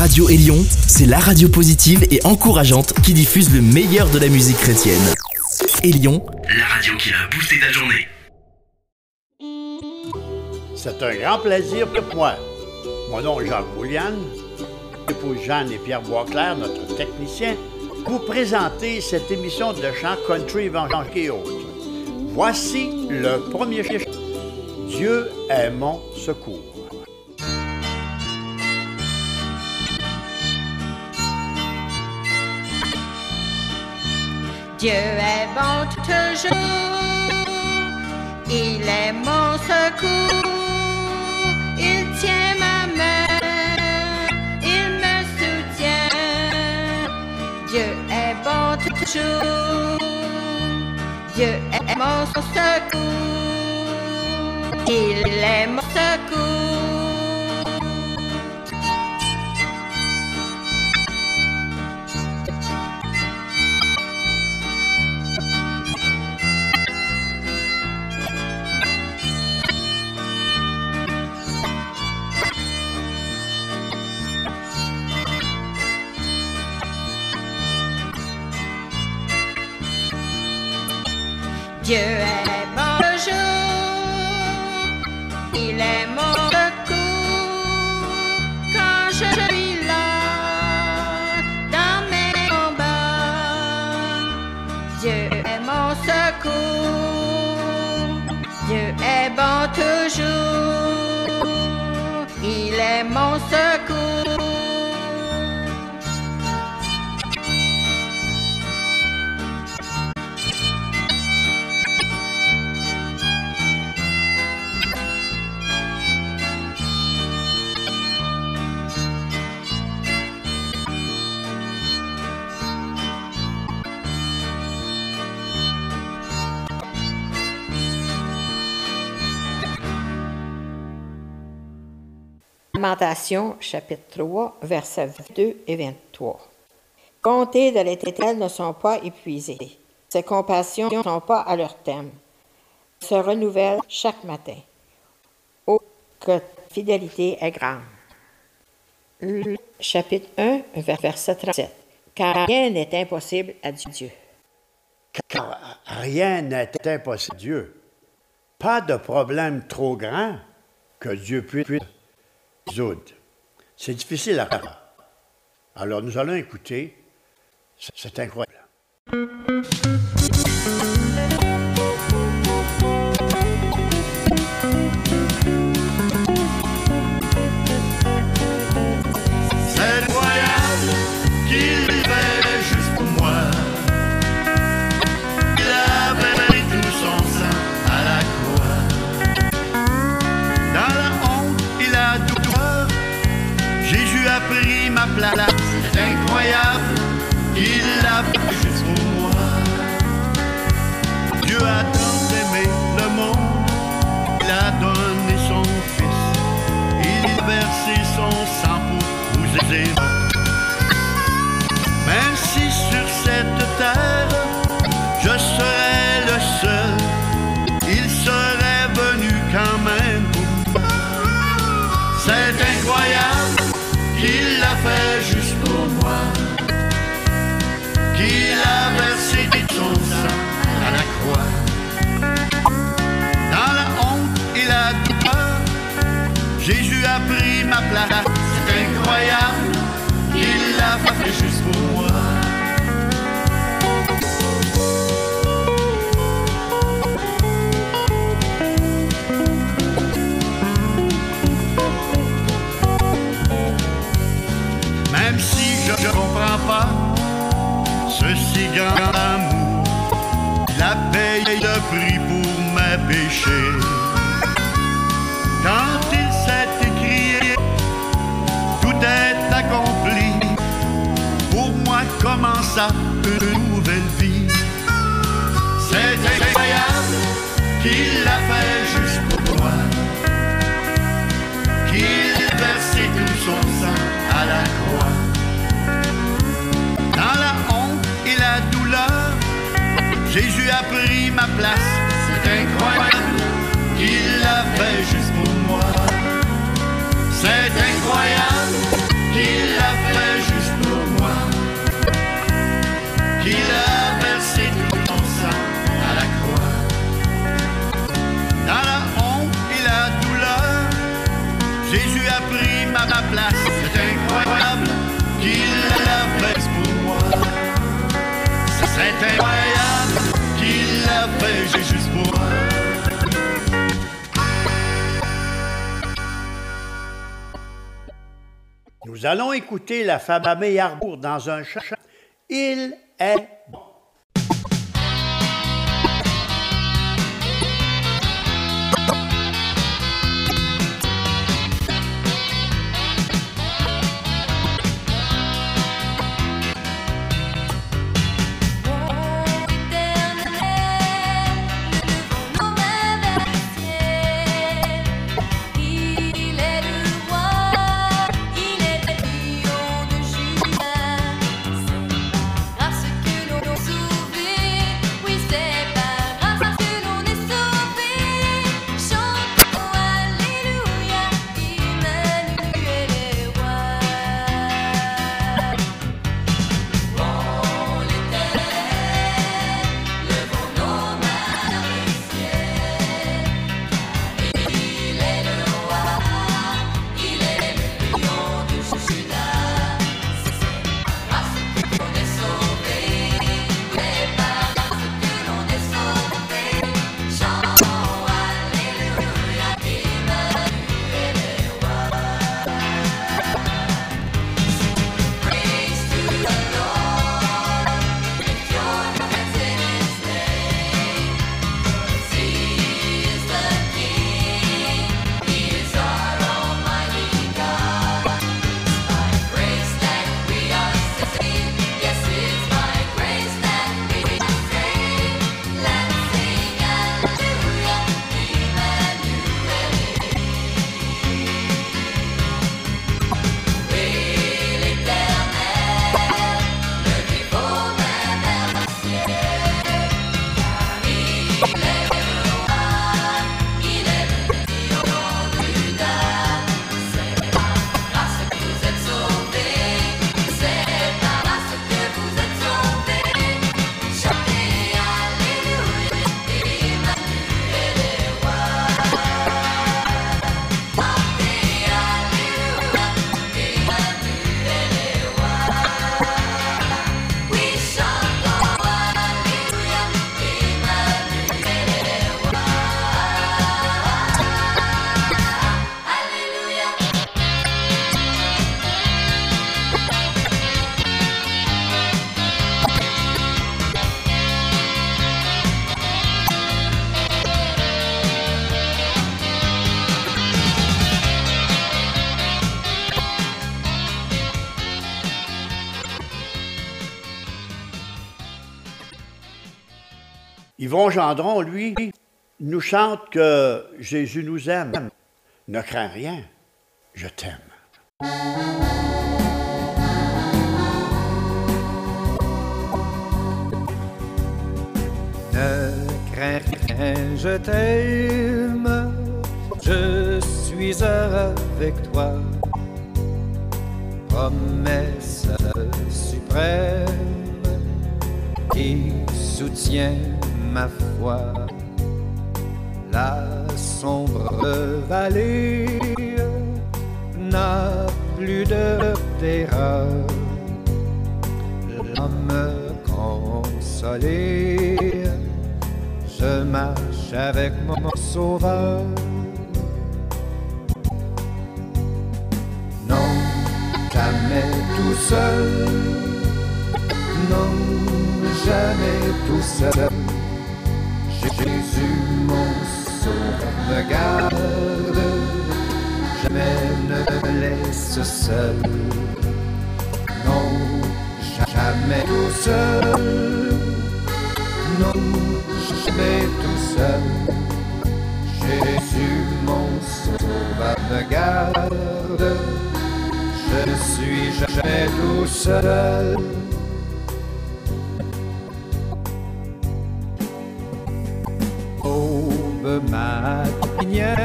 Radio Élion, c'est la radio positive et encourageante qui diffuse le meilleur de la musique chrétienne. Élion, la radio qui a boosté ta journée. C'est un grand plaisir pour moi. Mon nom est Jacques Bouliane, épouse Jeanne et Pierre Boisclair, notre technicien, vous présenter cette émission de chant country évangélique et autres. Voici le premier. Dieu est mon secours. Dieu est bon toujours, il est mon secours, il tient ma main, il me soutient. Dieu est bon toujours, Dieu est mon secours, il est mon secours. Dieu Lamentation, chapitre 3, versets 22 et 23. Comptés de l'éternel ne sont pas épuisés. Ses compassions ne sont pas à leur thème. Elles se renouvellent chaque matin. Oh, que fidélité est grande. Luc, chapitre 1, verset 37. Car rien n'est impossible à Dieu. Car rien n'est impossible à Dieu. Pas de problème trop grand que Dieu puisse résoudre. C'est difficile à faire. Alors nous allons écouter. C'est incroyable. Blas. Nous allons écouter la femme à Meillarbourg dans un chant. Il est Gendron, lui, nous chante que Jésus nous aime. Ne crains rien, je t'aime. Ne crains rien, je t'aime, je suis avec toi. Promesse suprême qui soutient ma foi. La sombre vallée n'a plus de terreur. L'homme consolé, je marche avec mon sauveur. Non, jamais tout seul, non, jamais tout seul. Jésus, mon garde, jamais ne me laisse seul. Non, jamais tout seul, non, jamais tout seul. Jésus, mon garde, je ne suis jamais tout seul. Aube matinière,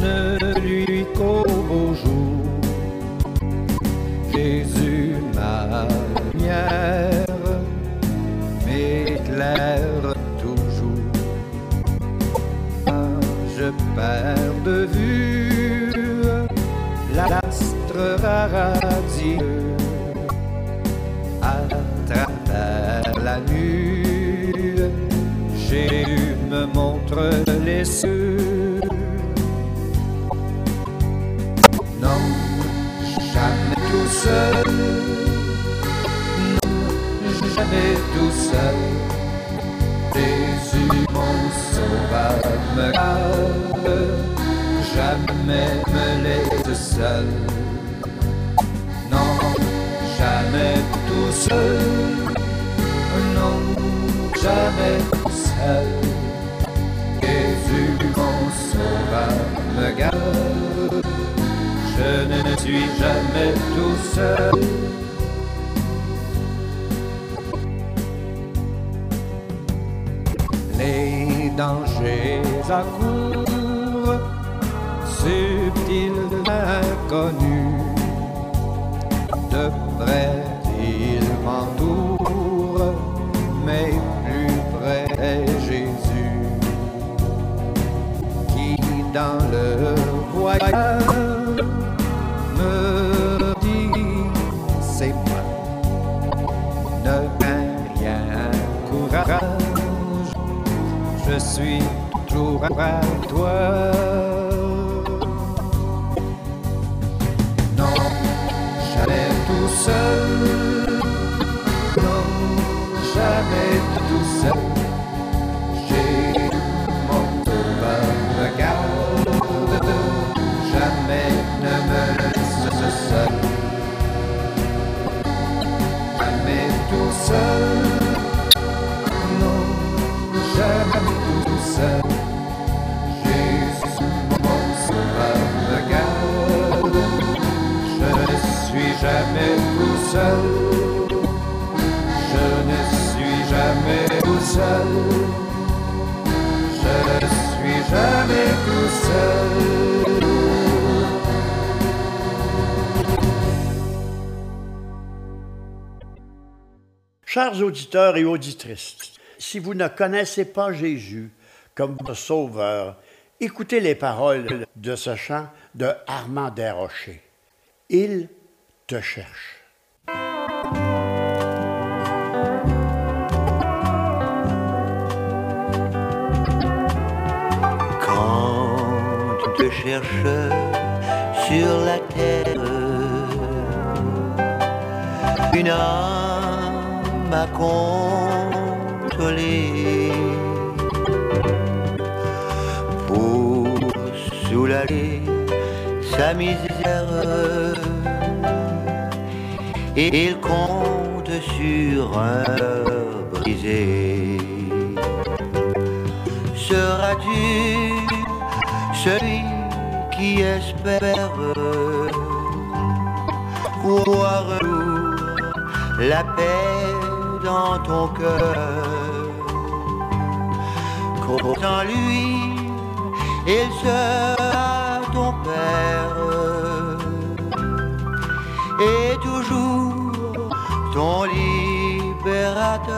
ne lui qu'au beau jour. Jésus, ma lumière, m'éclaire toujours. Je perds de vue l'astre radieux cieux. Non, jamais tout seul. Non, jamais tout seul. Jésus, mon sauveur, me garde. Jamais me laisse seul. Non, jamais tout seul. Non, jamais tout seul. Seul. Les dangers accourent, subtils inconnus. De près, ils m'entourent, mais plus près est Jésus, qui dans le voyage me suis toujours à toi. Non, jamais tout seul. Non, jamais tout seul. Je ne suis jamais tout seul. Je ne suis jamais tout seul. Chers auditeurs et auditrices, si vous ne connaissez pas Jésus comme votre sauveur, écoutez les paroles de ce chant de Armand Desrochers. Il te cherche. Cherches sur la terre, une âme à consoler pour soulager sa misère. Et il compte sur un brisé. Seras-tu celui qui espère voir la paix dans ton cœur Qu'autant lui, il sera ton père et toujours ton libérateur.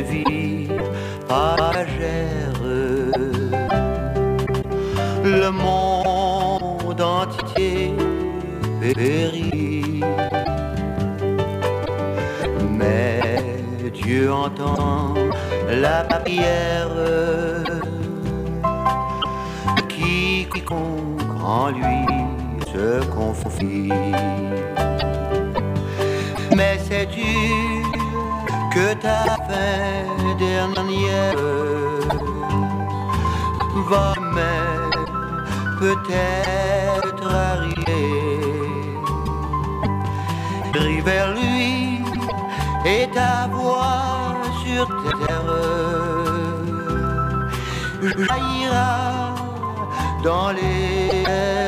Vie passagère. Le monde entier périt. Mais Dieu entend la qui quiconque en lui se confie. Mais sais-tu que ta fin dernière va même peut-être arriver vers lui et ta voix sur terre jaillira dans l'éternité.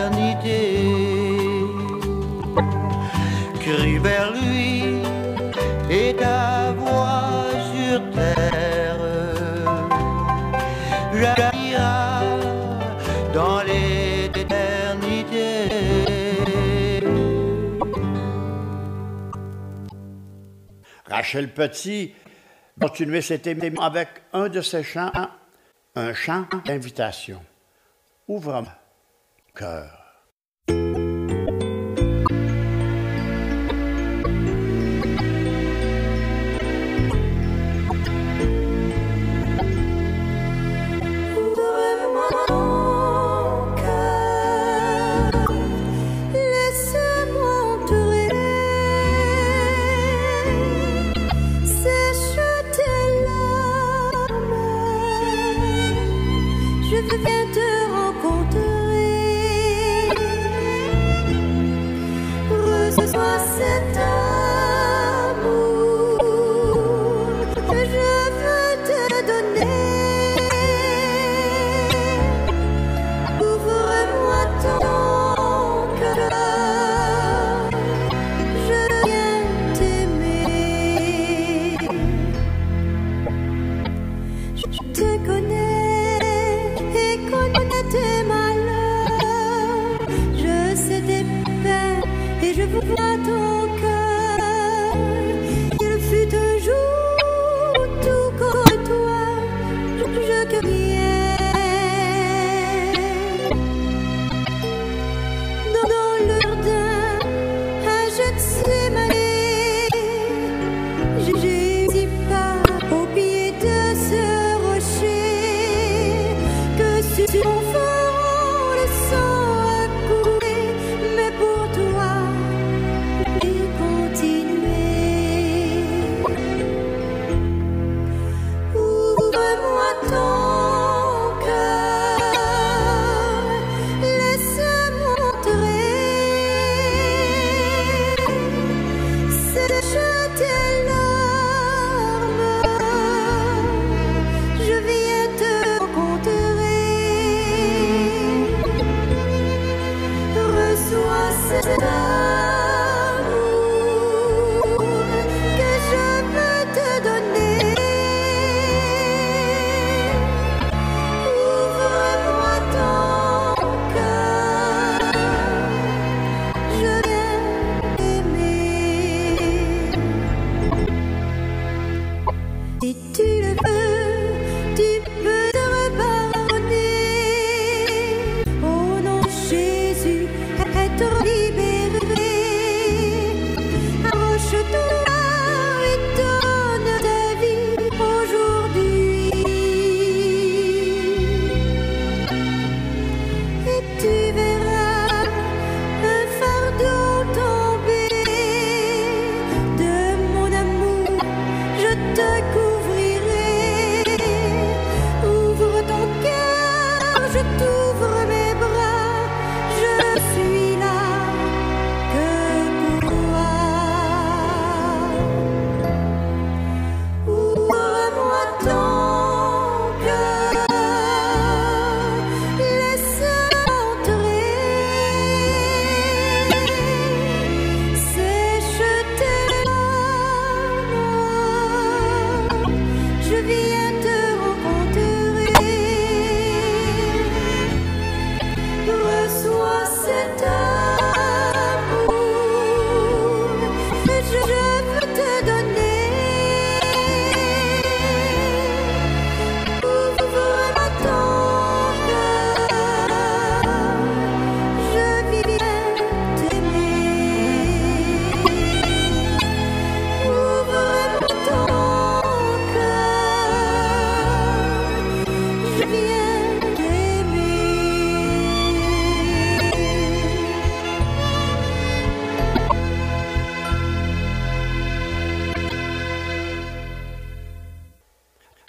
jaillira dans l'éternité. Rachel Petit continuait cette émission avec un de ses chants, un chant d'invitation. Ouvre-moi cœur. Jésus soit cet down.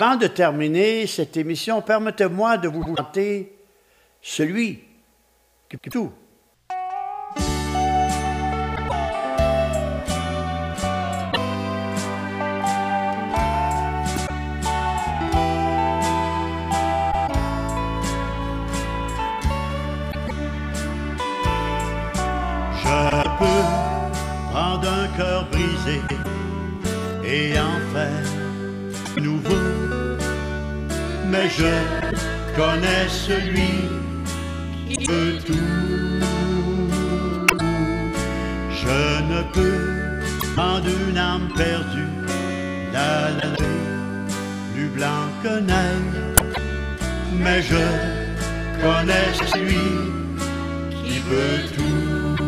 Avant de terminer cette émission, permettez-moi de vous présenter celui qui tout. celui qui veut tout. Je ne peux, en une âme perdue, la plus blanc que neige, mais je connais celui qui veut tout.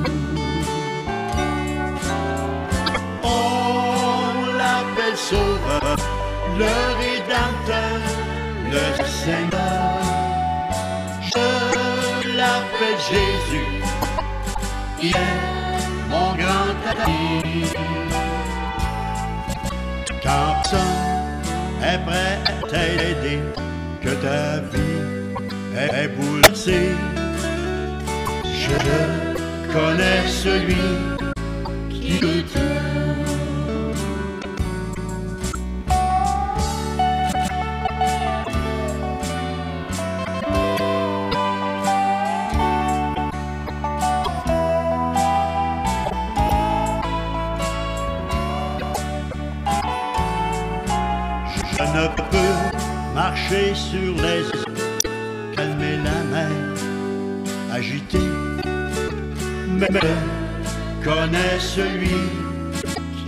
Oh, On l'appelle sauveur, le rédempteur, le Seigneur. Jésus, il est mon grand ami. Quand personne est prêt à t'aider, que ta vie est bouleversée, je connais celui mais connais celui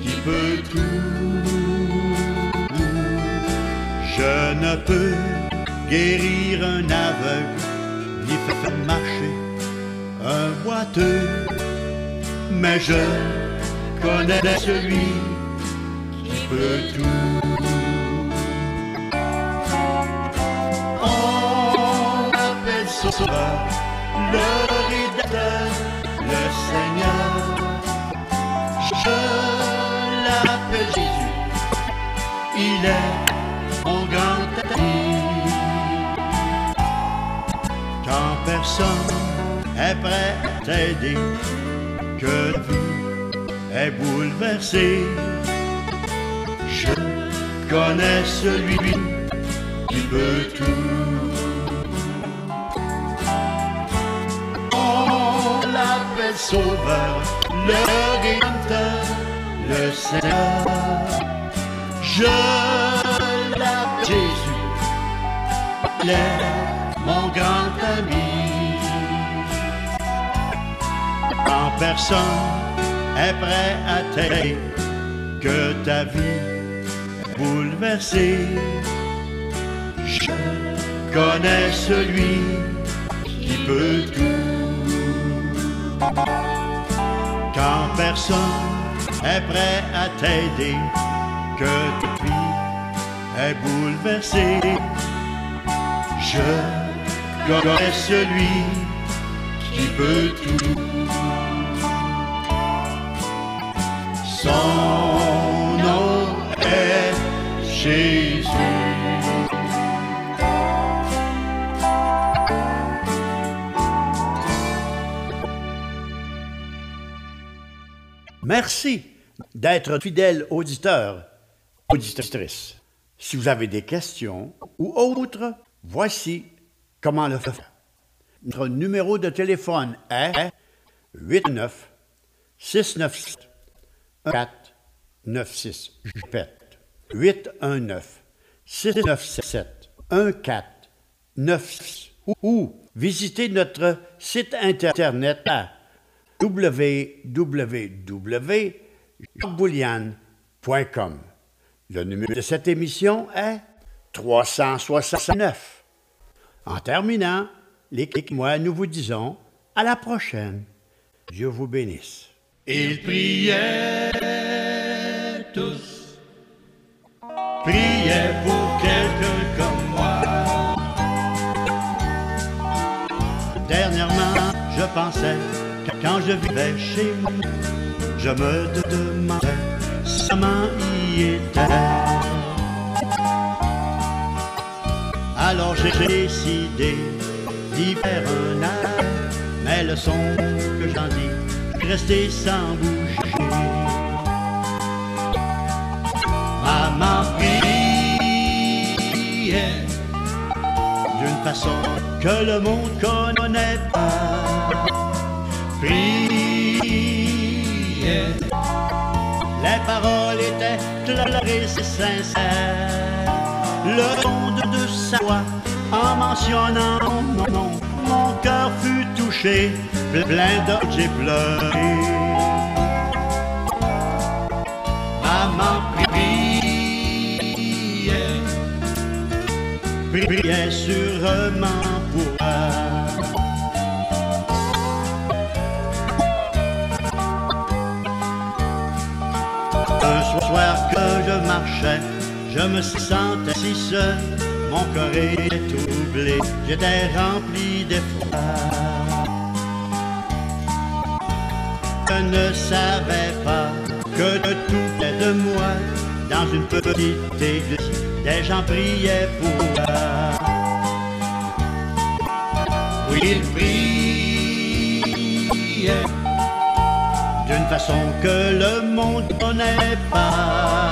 qui peut tout. Je ne peux guérir un aveugle, ni faire marcher un boiteux, mais je connais celui qui peut tout. On appelle sauveur le rédacteur, il est mon grand ami. Quand personne est prêt à t'aider, que la vie est bouleversée, je connais celui qui peut tout. On l'appelle Sauveur, le Rédempteur, le Seigneur. Je l'appelle Jésus, mon grand ami. Quand personne est prêt à t'aider, que ta vie bouleversée, je connais celui qui peut tout. Quand personne est prêt à t'aider, que ta vie est bouleversée, je connais celui qui peut tout. Son nom est Jésus. Merci d'être fidèle auditeur, Si vous avez des questions ou autres, voici comment le faire. Notre numéro de téléphone est 89 697 1496. Je répète, 819 697 1496 ou, ou visitez notre site internet à www.jacquesboulian.com. Le numéro de cette émission est 369. En terminant, l'équipe et moi, nous vous disons à la prochaine. Dieu vous bénisse. Ils priaient tous, priaient pour quelqu'un comme moi. Dernièrement, je pensais que quand je vivais chez moi, je me demandais si Alors j'ai décidé d'y faire un art, mais le son que j'en dis, resté sans bouger. Maman priait d'une façon que le monde connaît pas. parole était claire et sincère. Le monde de sa voix, en mentionnant mon nom, mon cœur fut touché, plein d'or j'ai pleuré. Maman priait, priait sûrement pour elle. Soir que je marchais, je me sentais si seul, mon cœur était troublé, j'étais rempli d'effroi. Je ne savais pas que de tout près de moi, dans une petite église, des gens priaient pour moi. Oui, ils priaient d'une façon que le monde connaît pas.